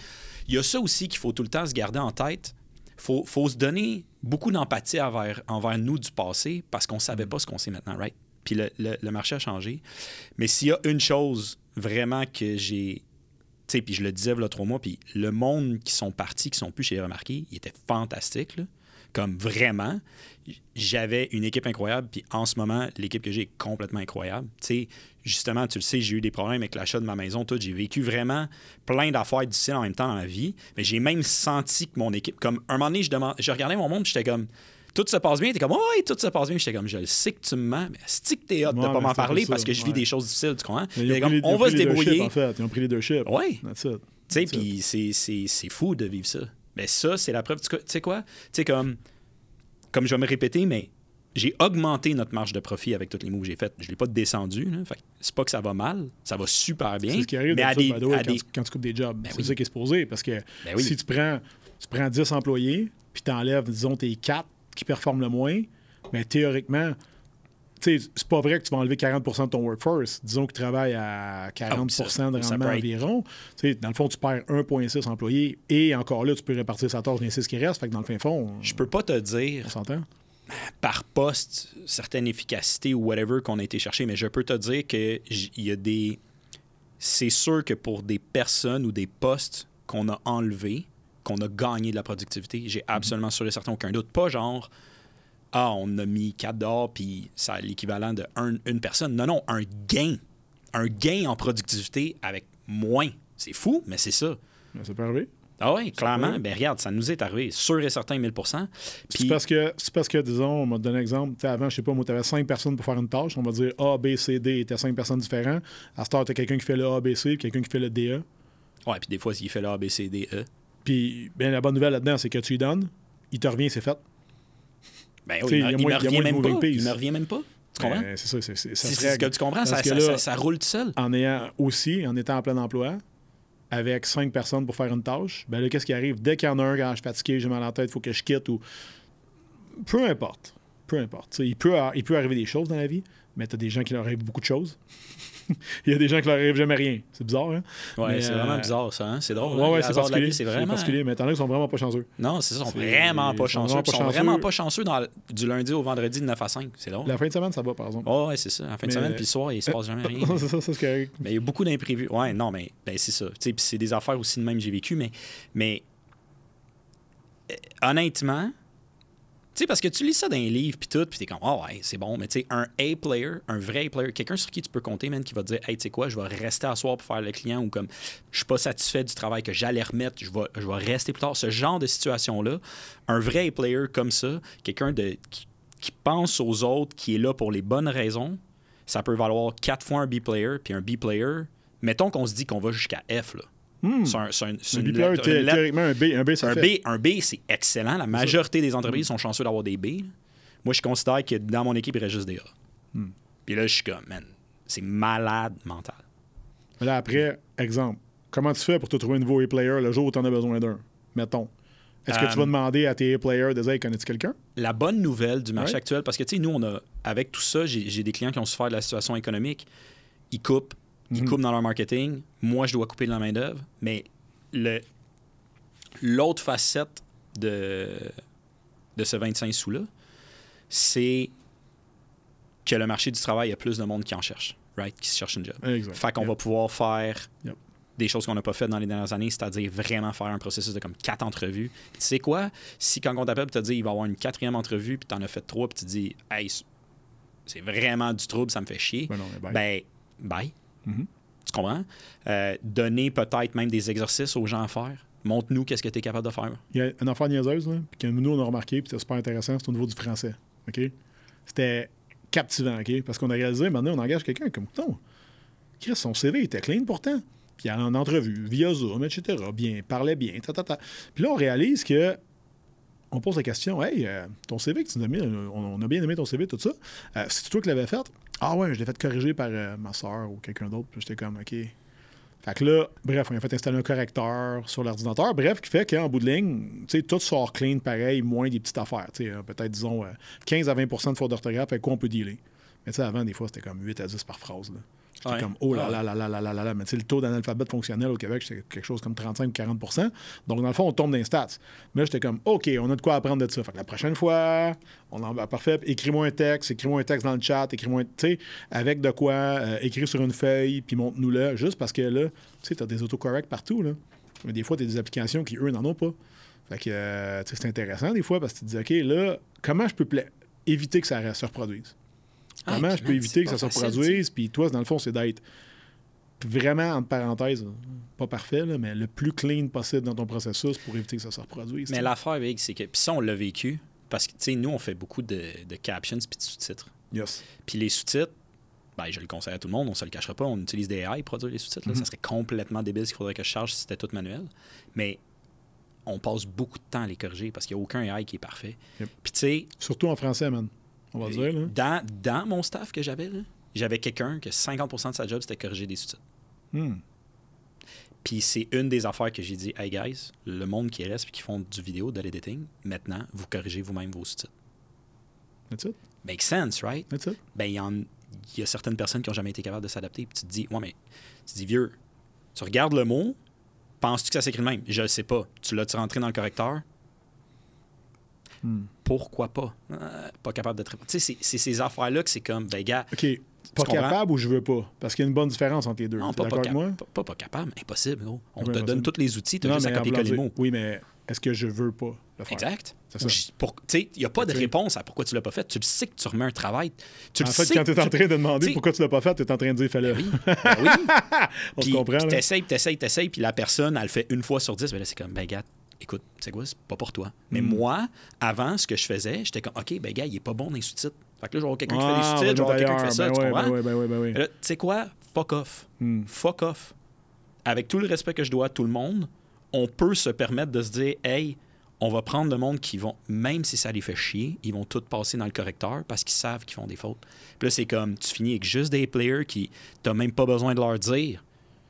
il y a ça aussi qu'il faut tout le temps se garder en tête. Faut, faut se donner beaucoup d'empathie envers, envers nous du passé parce qu'on savait Hmm. pas ce qu'on sait maintenant, right? Puis le, le- le marché a changé. Mais s'il y a une chose vraiment que j'ai. Puis je le disais il y a trois mois, puis le monde qui sont partis, qui sont plus chez Remarqué, il était fantastique, là. Comme vraiment. J'avais une équipe incroyable, puis en ce moment, l'équipe que j'ai est complètement incroyable. Tu sais, justement, tu le sais, j'ai eu des problèmes avec l'achat de ma maison, tout. J'ai vécu vraiment plein d'affaires difficiles en même temps dans ma vie. Mais j'ai même senti que mon équipe, comme un moment donné, je, je regardais mon monde, j'étais comme. Tout se passe bien, t'es comme, oh, oui, tout se passe bien. J'étais comme, je le sais que tu me mens, mais que t'es hot de Ouais, pas m'en parler parce que je vis ouais. des choses difficiles, tu comprends? Comme, on ont va pris se débrouiller. En fait, ils ont pris les leadership. Ouais. Tu sais, puis c'est- fou de vivre ça. Mais ça, c'est la preuve. Tu sais quoi? Tu sais, comme, comme je vais me répéter, mais j'ai augmenté notre marge de profit avec tous les moves que j'ai faits. Je ne l'ai pas descendu. là. Fait que c'est pas que ça va mal. Ça va super bien. C'est ce qui arrive mais à des, à quand, des- tu, quand tu coupes des jobs. Ben c'est oui. ça qui est supposé. Parce que Ben oui. si tu prends, tu prends 10 employés, puis tu enlèves, disons, tes 4 qui performent le moins, mais théoriquement, c'est pas vrai que tu vas enlever 40 de ton workforce. Disons que tu travailles à 40 Ah, ça- de rendement environ. Dans le fond, tu perds 1,6 employés et encore là, tu peux répartir sa tâche les 6 qui restent. Fait que dans le fin fond, Je peux pas te dire on s'entend. par poste certaine efficacité ou whatever qu'on a été chercher, mais je peux te dire que j- il y a des. C'est sûr que pour des personnes ou des postes qu'on a enlevés, qu'on a gagné de la productivité, j'ai absolument sûr et certain aucun doute. Pas genre Ah, on a mis 4 dehors puis ça a l'équivalent de un- une personne. Non, non, un gain. Un gain en productivité avec moins. C'est fou, mais c'est ça. Mais Ça peut arriver. Ah oui, clairement. Ben regarde, ça nous est arrivé. Sûr et certain, 1000% C'est parce que, c'est parce que, disons, on m'a donné un exemple. Tu sais, avant, je sais pas, moi, tu avais cinq personnes pour faire une tâche. On va dire A, B, C, D étaient cinq personnes différentes. À ce temps, tu as quelqu'un qui fait le A, B, C, puis quelqu'un qui fait le D, E. Ouais, puis des fois, s'il fait le A, B, C, D, E. Puis, bien, la bonne nouvelle là-dedans, c'est que tu lui donnes, il te revient, c'est fait. Ben oui, il me, revient même pas. piece. Il me revient même pas. Tu comprends? Ben, c'est ça, c'est, ce que tu comprends, ça, Parce que ça, là, ça- ça roule tout seul. En ayant aussi, en étant en plein emploi, avec cinq personnes pour faire une tâche, ben là, qu'est-ce qui arrive? Dès qu'il y en a un, quand je suis fatigué, j'ai mal à la tête, il faut que je quitte ou. Peu importe. Peu importe. Il, peut, il peut arriver des choses dans la vie, mais tu as des gens qui leur arrivent beaucoup de choses. il y a des gens qui leur arrivent jamais rien. C'est bizarre, hein? Ouais, c'est euh, vraiment bizarre, ça. hein? C'est drôle. Ouais, hein? ouais, c'est la particulier. C'est vraiment. particulier, mais t'en as qui sont vraiment pas chanceux. Non, c'est ça. Ils sont vraiment pas chanceux. Ils sont chanceux. vraiment pas chanceux dans du lundi au vendredi de 9 à 5. C'est drôle. La fin de semaine, ça va, par exemple. Ouais, ouais, c'est ça. En fin de semaine, puis le soir, il se passe jamais rien. c'est ça, c'est correct. Mais il y a beaucoup d'imprévus. Ouais, non, mais ben, c'est ça. Puis c'est des affaires aussi de même j'ai vécu, mais, mais euh, honnêtement, sais, parce que tu lis ça dans les livres, puis tout, puis t'es comme, ah ouais, c'est bon, mais tu sais, un A-player, un vrai A-player, quelqu'un sur qui tu peux compter, man, qui va te dire, hey, tu sais quoi, je vais rester à pour faire le client, ou comme, je suis pas satisfait du travail que j'allais remettre, je vais, rester plus tard. Ce genre de situation-là, un vrai A-player comme ça, quelqu'un qui, qui pense aux autres, qui est là pour les bonnes raisons, ça peut valoir quatre fois un B-player, puis un B-player, mettons qu'on se dit qu'on va jusqu'à F, là. Hmm. C'est un, un- une lettre- théoriquement, B, un B, ça un fait. B, un B c'est excellent. La majorité des entreprises sont chanceux d'avoir des B. Moi, je considère que dans mon équipe, il reste juste des A. Hmm. Puis là, je suis comme, man, c'est malade mental. Mais là, après, exemple, comment tu fais pour te trouver un nouveau A-player le jour où tu en as besoin d'un? Mettons. Est-ce que tu Euh, vas demander à tes A-players de dire, connais-tu quelqu'un? La bonne nouvelle du marché Ouais. actuel, parce que, tu sais, nous, on a, avec tout ça, j'ai des clients qui ont souffert de la situation économique. Ils coupent, ils Mhm. coupent dans leur marketing. Moi, je dois couper de la main-d'œuvre. Mais le- l'autre facette de, de ce 25 sous-là, c'est que le marché du travail, il y a plus de monde qui en cherche. right, qui cherchent une job. Exact. Fait qu'on Yep. va pouvoir faire Yep. des choses qu'on n'a pas faites dans les dernières années, c'est-à-dire vraiment faire un processus de comme quatre entrevues. Puis tu sais quoi? Si quand on t'appelle et te dit il va y avoir une quatrième entrevue, puis t'en as fait trois, puis tu te dis Hey, c'est vraiment du trouble, ça me fait chier. Ben non, bye. Ben, bye. Mhm. Tu comprends? Euh, donner peut-être même des exercices aux gens à faire. Montre-nous qu'est-ce que tu es capable de faire. Il y a une affaire niaiseuse, là, puis que nous, on a remarqué, puis c'était super intéressant, c'est au niveau du français. OK? C'était captivant, OK? Parce qu'on a réalisé, maintenant, on engage quelqu'un comme, non, Chris, son CV était clean pourtant. Puis en entrevue, via Zoom, etc., bien, parlait bien, ta, ta, ta. Puis là, on réalise que on pose la question, hey, euh, ton CV que tu nous as mis, euh, on, a bien aimé ton CV, tout ça. Euh, c'est toi qui l'avais fait? Ah ouais, je l'ai fait corriger par ma soeur ou quelqu'un d'autre. Puis j'étais comme, OK. Fait que là, bref, on a fait installer un correcteur sur l'ordinateur. Bref, qui fait qu'en bout de ligne, tu sais, tout sort clean pareil, moins des petites affaires. Peut-être, disons, euh, 15 à 20% de fautes d'orthographe, avec quoi on peut dealer. Mais tu sais, avant, des fois, c'était comme 8 à 10 par phrase. Là. J'étais Ouais. comme, oh là Ouais. là là là là là là là. Mais tu sais, le taux d'analphabète fonctionnel au Québec, c'était quelque chose comme 35-40% Donc, dans le fond, on tombe dans les stats. Mais là, j'étais comme, OK, on a de quoi apprendre de ça. Fait que la prochaine fois, on en va parfait. Écris-moi un texte, écris-moi un texte dans le chat, écris-moi, un- tu sais, avec de quoi, euh, écrire sur une feuille, puis montre-nous-le. Juste parce que là, tu sais, t'as des autocorrects partout, là. Mais des fois, t'as des applications qui, eux, n'en ont pas. Fait que, euh, tu sais, c'est intéressant des fois parce que tu te dis, OK, là, comment je peux éviter que ça se reproduise? Ah, Comment puis je peux éviter que ça se reproduise? Puis toi, dans le fond, c'est d'être vraiment, entre parenthèses, pas parfait, là, mais le plus clean possible dans ton processus pour éviter que ça se reproduise. Mais l'affaire, c'est que. Puis ça, on l'a vécu. Parce que, tu sais, nous, on fait beaucoup de, de captions puis de sous-titres. Yes. Puis les sous-titres, ben, je le conseille à tout le monde, on se le cachera pas. On utilise des AI pour produire les sous-titres. là. Mhm. Ça serait complètement débile ce qu'il faudrait que je charge si c'était tout manuel. Mais on passe beaucoup de temps à les corriger parce qu'il n'y a aucun AI qui est parfait. Yep. Puis tu sais, Surtout en français, man. On va dire, là. dans, dans mon staff que j'avais, j'avais quelqu'un que 50% de sa job, c'était corriger des sous-titres. Hmm. Puis c'est une des affaires que j'ai dit, hey guys, le monde qui reste et qui font du vidéo, de l'editing, maintenant, vous corrigez vous-même vos sous-titres. That's it. Make sense, right? That's it. ben, il y, a certaines personnes qui n'ont jamais été capables de s'adapter. Puis tu te dis, ouais, mais tu te dis, vieux, tu regardes le mot, penses-tu que ça s'écrit de même? Je ne sais pas. Tu l'as-tu rentré dans le correcteur? Hmm. Pourquoi pas? Euh, pas capable de te répondre. Tu sais, c'est- ces affaires-là que c'est comme, ben, gars, OK. Pas capable ou je veux pas? Parce qu'il y a une bonne différence entre les deux. non, pas, pas, avec moi? pas, pas- pas capable, impossible, gros. On Oui, te impossible. donne tous les outils, tu as Non, juste à mais copier les mots. Oui, mais est-ce que je veux pas le faire? Exact. Tu il n'y a pas de Tu réponse à pourquoi tu l'as pas fait. Tu le sais que tu remets un travail. Tu En le fait, sais quand tu es en tu- train de demander t'sais- pourquoi tu l'as pas fait, tu es en train de dire fais-le. Oui, ben oui. On se Puis comprend, puis là. t'essayes, puis t'essayes, t'essayes, puis la personne, elle le fait une fois sur dix, ben là, c'est comme, ben gars, écoute, c'est quoi, c'est pas pour toi. Mais Mm. moi, avant, ce que je faisais, j'étais comme, OK, ben gars, il est pas bon dans les sous-titres. Fait que là, je vais avoir quelqu'un qui fait Ah, des va sous-titres, je vais avoir le quelqu'un qui fait ça, ailleurs. tu Ben ouais, comprends? ben ouais, ben ouais, Tu sais quoi? Fuck off. Hmm. Fuck off. Avec tout le respect que je dois à tout le monde, on peut se permettre de se dire, hey, on va prendre le monde qui vont, même si ça les fait chier, ils vont tout passer dans le correcteur parce qu'ils savent qu'ils font des fautes. Puis là, c'est comme, tu finis avec juste des players qui, t'as même pas besoin de leur dire.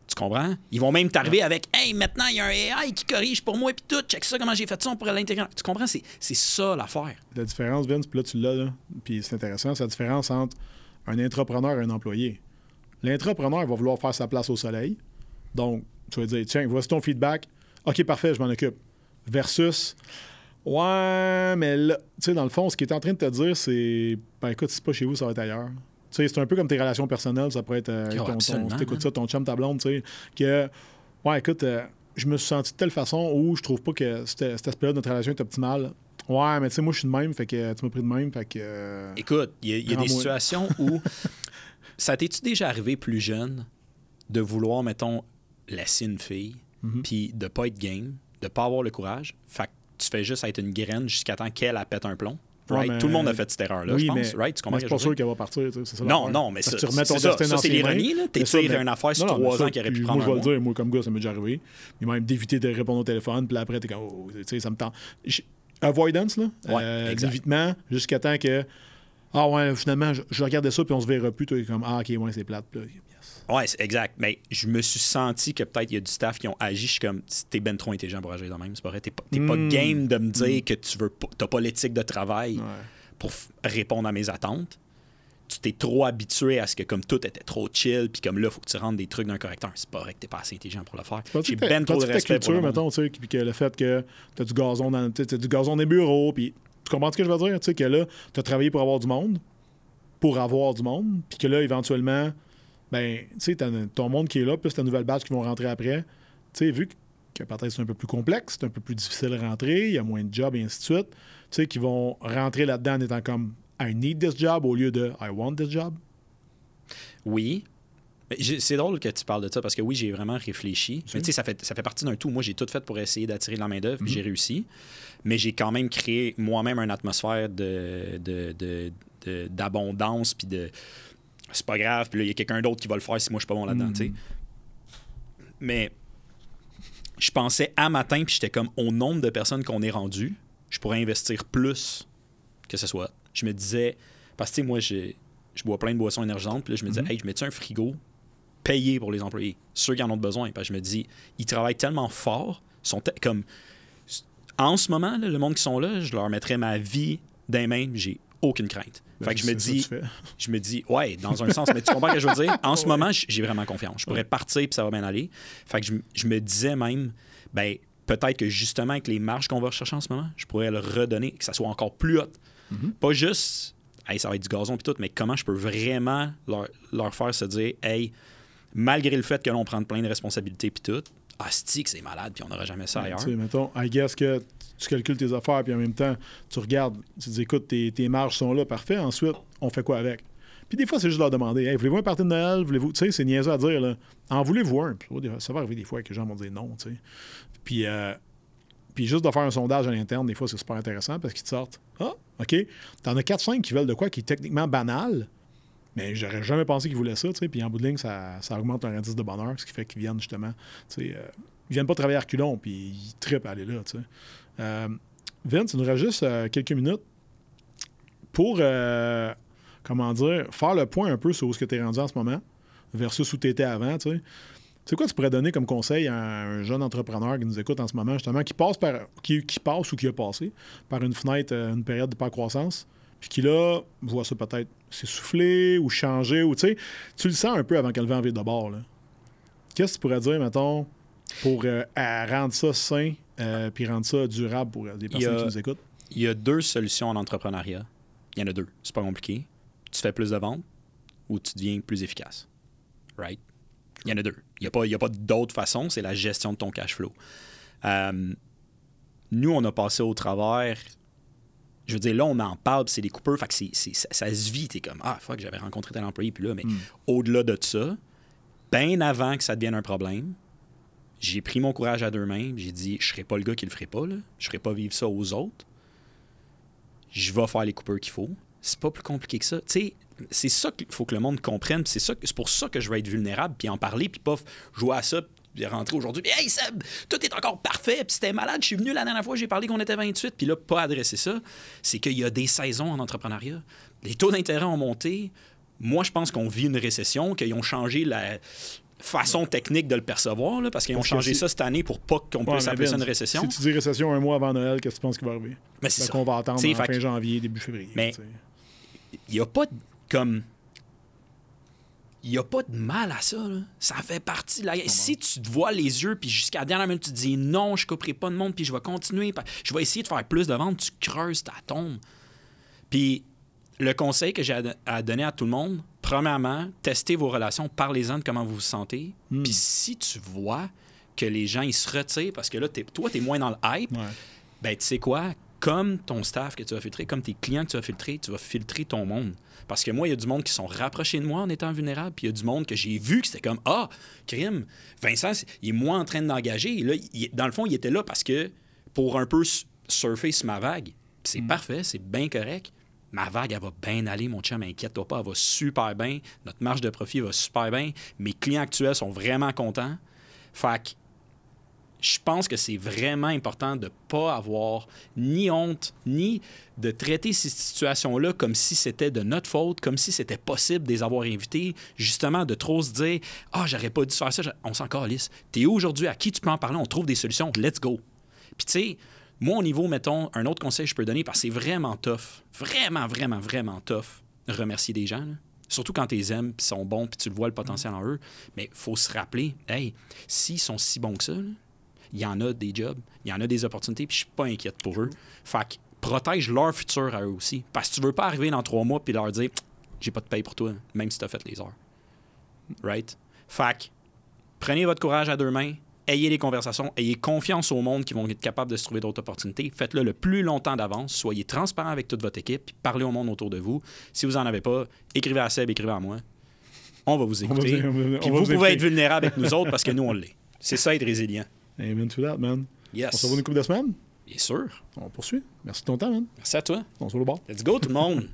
Tu comprends? Ils vont même t'arriver avec, hey, maintenant, il y a un AI qui corrige pour moi, puis tout, check ça, comment j'ai fait ça, on pourrait l'intégrer. Tu comprends? C'est c'est ça l'affaire. La différence, Vince, puis là, tu l'as, là, puis c'est intéressant, c'est la différence entre un entrepreneur et un employé. L'entrepreneur va vouloir faire sa place au soleil. Donc, tu vas dire, tiens, voici ton feedback. OK, parfait, je m'en occupe. Versus, ouais, mais là, tu sais, dans le fond, ce qu'il est en train de te dire, c'est, ben écoute, si c'est pas chez vous, ça va être ailleurs. Tu sais, c'est un peu comme tes relations personnelles, ça pourrait être euh, Oh, ton, t'écoutes hein. ça, ton chum, ta blonde, tu sais, que, ouais, écoute, euh, je me suis senti de telle façon où je trouve pas que cet aspect-là de notre relation est optimal. Ouais, mais tu sais, moi, je suis de même, fait que tu m'as pris de même, fait que. euh, Écoute, il y a, il y a des situations où. ça t'es-tu déjà arrivé plus jeune de vouloir, mettons, laisser une fille, Mhm. puis de pas être game, de pas avoir le courage? Fait que tu fais juste être une graine jusqu'à temps qu'elle elle pète un plomb? Ouais, Right? Tout le monde a fait cette erreur-là, oui, je pense. mais, right? Tu comprends c'est pas sûr qu'elle va partir. tu ça Non, non, mais ça, tu remets ton c'est ça. destin Ça, c'est l'ironie, là. T'es mais- une affaire sur trois ans qui aurait pu prendre Moi, je vais le dire, moi, comme gars, ça m'est déjà arrivé. Mais même d'éviter de répondre au téléphone, puis après, t'es comme, oh, tu sais, ça me tente. Avoidance, là. Ouais, euh, exact. L'évitement, jusqu'à temps que, ah ouais, finalement, je, regardais ça, puis on se verra plus. Toi, comme, ah, ok, ouais, c'est plate. Puis. Ouais, c'est exact. Mais je me suis senti que peut-être il y a du staff qui ont agi. Je suis comme, t'es ben trop intelligent pour agir de même. C'est pas vrai. T'es pas, t'es pas Mm. game de me dire que tu veux pas, t'as pas l'éthique de travail Ouais. pour répondre à mes attentes. Tu t'es trop habitué à ce que comme tout était trop chill, puis comme là, faut que tu rentres des trucs d'un correcteur. C'est pas vrai que t'es pas assez intelligent pour le faire. J'ai que ben trop de que respect pour culture, le monde. mettons, tu sais, puis que le fait que tu as du gazon dans, t'as du gazon dans les bureaux, puis tu comprends ce que je veux dire? Tu sais, que là, tu as travaillé pour avoir du monde, pour avoir du monde, puis que là, éventuellement, ben, tu sais, ton monde qui est là, plus ta nouvelle batch qui vont rentrer après. Tu sais, vu que peut-être c'est un peu plus complexe, c'est un peu plus difficile à rentrer, il y a moins de jobs et ainsi de suite, tu sais, qui vont rentrer là-dedans en étant comme I need this job au lieu de I want this job. Oui. C'est drôle que tu parles de ça parce que oui, j'ai vraiment réfléchi. Mais tu sais, ça fait, ça fait partie d'un tout. Moi, j'ai tout fait pour essayer d'attirer de la main-d'œuvre, puis j'ai réussi. Mais j'ai quand même créé moi-même une atmosphère de, de- de- de- d'abondance, puis de c'est pas grave, puis là, il y a quelqu'un d'autre qui va le faire si moi je suis pas bon là-dedans, tu sais. Mais je pensais à matin, puis j'étais comme au nombre de personnes qu'on est rendu, je pourrais investir plus que ce soit. Je me disais, parce que tu sais, moi, je bois plein de boissons énergisantes, puis là, je me disais, hey, je mets-tu un frigo payé pour les employés, ceux qui en ont besoin. Parce que je me dis, ils travaillent tellement fort, sont comme. En ce moment, là, le monde qui sont là, je leur mettrais ma vie dans les mains, j'ai aucune crainte. Fait que je me dis, je me dis, ouais, dans un sens, mais tu comprends ce que je veux dire? En ce moment, j'ai vraiment confiance. Je pourrais partir puis ça va bien aller. Fait que je, me disais même, ben, peut-être que justement, avec les marges qu'on va rechercher en ce moment, je pourrais le redonner, que ça soit encore plus haut. Pas juste, hey, ça va être du gazon puis tout, mais comment je peux vraiment leur, leur faire se dire, hey, malgré le fait que l'on prend plein de responsabilités puis tout, que c'est malade puis on n'aura jamais ça ailleurs. Tu sais, mettons, I guess que tu calcules tes affaires, puis en même temps, tu regardes, tu te dis, écoute, tes, tes marges sont là, parfait. Ensuite, on fait quoi avec? Puis des fois, c'est juste leur demander, hey, voulez-vous un party de Noël? Voulez-vous, tu sais, c'est niaiseux à dire, là. En voulez-vous un? Puis, oh, ça va arriver des fois que les gens vont dire non, tu sais. Puis, euh, puis juste de faire un sondage à l'interne, des fois, c'est super intéressant parce qu'ils te sortent, ah, OK, t'en as 4-5 qui veulent de quoi qui est techniquement banal, mais j'aurais jamais pensé qu'ils voulaient ça, tu sais. Puis en bout de ligne, ça, ça augmente leur indice de bonheur, ce qui fait qu'ils viennent justement, tu sais, euh, ils viennent pas travailler à reculons, puis ils trippent à aller là, tu sais. Euh, nous reste juste euh, quelques minutes pour, comment dire, faire le point un peu sur ce que tu es rendu en ce moment versus où tu étais avant, tu sais. C'est quoi tu pourrais donner comme conseil à un jeune entrepreneur qui nous écoute en ce moment, justement, qui passe par qui, qui passe ou qui a passé par une fenêtre, une période de pas croissance, puis qui là voit ça peut-être s'essouffler ou changer, ou tu sais, tu le sens un peu avant qu'elle vent en ville de bord. là. Qu'est-ce que tu pourrais dire, mettons, pour euh, rendre ça sain, euh, puis rendre ça durable pour euh, des y personnes a- qui nous écoutent? Il y a deux solutions en entrepreneuriat. Il y en a deux. C'est pas compliqué. Tu fais plus de ventes ou tu deviens plus efficace. Right? Il y en a deux. Il n'y a pas, il y a pas d'autre façon. C'est la gestion de ton cash flow. Euh, nous, on a passé au travers. Je veux dire, là, on en parle, c'est des coupeurs. Fait que ça, ça se vit. T'es comme, ah, fuck, j'avais rencontré tel employé, puis là, mais au-delà de ça, bien avant que ça devienne un problème, j'ai pris mon courage à deux mains, puis j'ai dit, je serai pas le gars qui le ferait pas, là. Je ferai pas vivre ça aux autres je vais faire les coupeurs qu'il faut. C'est pas plus compliqué que ça. Tu sais, c'est ça qu'il faut que le monde comprenne. puis C'est ça, que- c'est pour ça que je vais être vulnérable, puis en parler, puis pas f- jouer à ça, puis rentrer aujourd'hui. Puis, hey Seb, tout est encore parfait, puis c'était malade. Je suis venu la dernière fois, j'ai parlé qu'on était 28, puis là, pas adresser ça. C'est qu'il y a des saisons en entrepreneuriat. Les taux d'intérêt ont monté. Moi, je pense qu'on vit une récession, qu'ils ont changé la façon technique de le percevoir, là, parce qu'ils ont Parce changé si- ça cette année pour pas qu'on puisse appeler ça une récession. Si tu dis récession un mois avant Noël, qu'est-ce que tu penses qui va arriver? Mais c'est ça. qu'on va attendre en fin que- janvier, début février. Mais- il n'y a pas de, comme il n'y a pas de mal à ça. là. Ça fait partie de la Si tu te vois les yeux, puis jusqu'à la dernière minute, tu te dis non, je ne couperai pas de monde, puis je vais continuer, je vais essayer de faire plus de ventes, tu creuses ta tombe. Puis le conseil que j'ai à, donner à tout le monde, premièrement, testez vos relations, parlez-en de comment vous vous sentez. Puis si tu vois que les gens ils se retirent parce que là, toi, tu es moins dans le hype, Ouais. ben tu sais quoi, comme ton staff que tu vas filtrer, comme tes clients que tu vas filtrer, tu vas filtrer ton monde. Parce que moi, il y a du monde qui sont rapprochés de moi en étant vulnérable, puis il y a du monde que j'ai vu que c'était comme Ah, crime, Vincent, il est moins en train d'engager. Et là, il- dans le fond, il était là parce que pour un peu surfer sur ma vague. C'est parfait, c'est bien correct. Ma vague, elle va bien aller, mon chum, inquiète-toi pas, elle va super bien. Notre marge de profit va super bien. Mes clients actuels sont vraiment contents. Fait que je pense que c'est vraiment important de ne pas avoir ni honte, ni de traiter ces situations-là comme si c'était de notre faute, comme si c'était possible de les avoir invités, justement de trop se dire « Ah, j'aurais pas dû faire ça, on s'en calisse. T'es où aujourd'hui? À qui tu peux en parler? On trouve des solutions. Let's go. » Puis tu sais, moi, au niveau, mettons, un autre conseil que je peux donner, parce que c'est vraiment tough, vraiment, vraiment, vraiment tough, remercier des gens. Surtout quand tu les aimes, puis ils sont bons, puis tu le vois le potentiel en eux. Mais il faut se rappeler, hey, s'ils sont si bons que ça, là, il y en a des jobs, il y en a des opportunités, puis je suis pas inquiète pour eux. Fait que protège leur futur à eux aussi. Parce que tu veux pas arriver dans trois mois puis leur dire j'ai pas de paye pour toi, même si tu as fait les heures. Right? Fac, prenez votre courage à deux mains, ayez les conversations, ayez confiance au monde qui vont être capables de se trouver d'autres opportunités. Faites-le le plus longtemps d'avance. Soyez transparent avec toute votre équipe, puis parlez au monde autour de vous. Si vous n'en avez pas, écrivez à Seb, écrivez à moi. On va vous On va écouter. vous- on va- Puis on va vous vous pouvez être vulnérable avec nous autres parce que nous, on l'est. C'est ça, être résilient. Amen to that, man. Yes. On se revoit une couple de semaines? Bien sûr. On poursuit. Merci de ton temps, man. Merci à toi. On se voit au bord. Let's go, tout le monde.